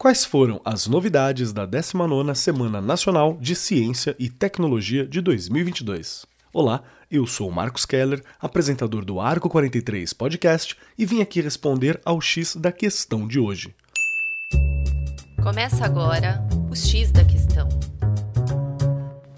Quais foram as novidades da 19ª Semana Nacional de Ciência e Tecnologia de 2022? Olá, eu sou Marcos Keller, apresentador do Arco 43 Podcast e vim aqui responder ao X da questão de hoje. Começa agora o X da questão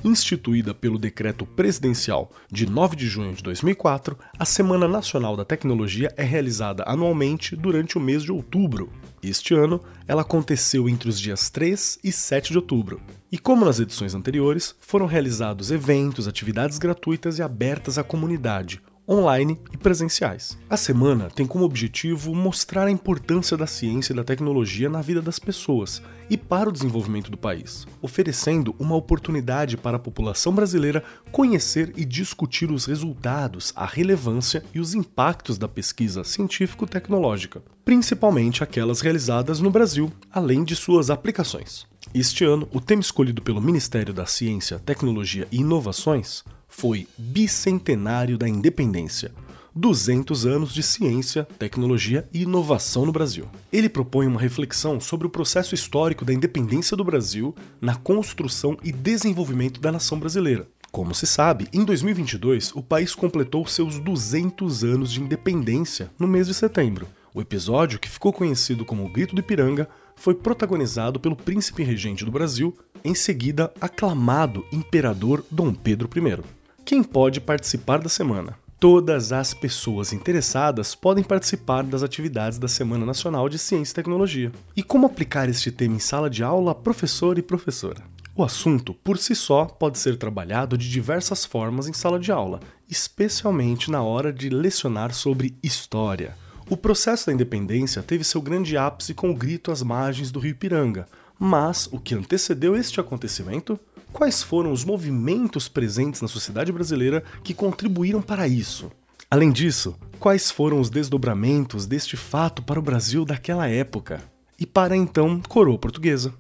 instituída pelo decreto presidencial de 9 de junho de 2004, a Semana Nacional da Tecnologia é realizada anualmente durante o mês de outubro. Este ano, ela aconteceu entre os dias 3 e 7 de outubro. E como nas edições anteriores, foram realizados eventos, atividades gratuitas e abertas à comunidade, online e presenciais. A semana tem como objetivo mostrar a importância da ciência e da tecnologia na vida das pessoas e para o desenvolvimento do país, oferecendo uma oportunidade para a população brasileira conhecer e discutir os resultados, a relevância e os impactos da pesquisa científico-tecnológica, principalmente aquelas realizadas no Brasil, além de suas aplicações. Este ano, o tema escolhido pelo Ministério da Ciência, Tecnologia e Inovações foi Bicentenário da Independência 200 anos de ciência, tecnologia e inovação no Brasil. Ele propõe uma reflexão sobre o processo histórico da independência do Brasil na construção e desenvolvimento da nação brasileira. Como se sabe, em 2022 o país completou seus 200 anos de independência no mês de setembro. O episódio, que ficou conhecido como o Grito do Ipiranga, foi protagonizado pelo príncipe regente do Brasil, em seguida aclamado imperador Dom Pedro I. Quem pode participar da semana? Todas as pessoas interessadas podem participar das atividades da Semana Nacional de Ciência e Tecnologia. E como aplicar este tema em sala de aula, professor e professora? O assunto, por si só, pode ser trabalhado de diversas formas em sala de aula, especialmente na hora de lecionar sobre história. O processo da independência teve seu grande ápice com o grito às margens do rio Ipiranga, mas o que antecedeu este acontecimento Quais foram os movimentos presentes na sociedade brasileira que contribuíram para isso? Além disso, quais foram os desdobramentos deste fato para o Brasil daquela época e para então coroa portuguesa?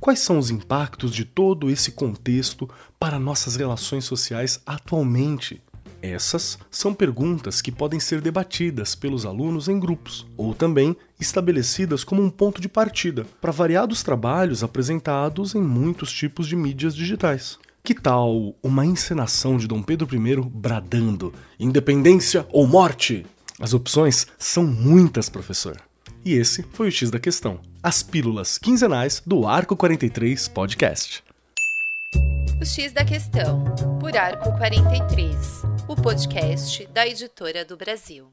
Quais são os impactos de todo esse contexto para nossas relações sociais atualmente? Essas são perguntas que podem ser debatidas pelos alunos em grupos, ou também estabelecidas como um ponto de partida para variados trabalhos apresentados em muitos tipos de mídias digitais. Que tal uma encenação de Dom Pedro I bradando: independência ou morte? As opções são muitas, professor. E esse foi o X da questão. As pílulas quinzenais do Arco 43 Podcast. O X da questão, por Arco 43 o podcast da Editora do Brasil.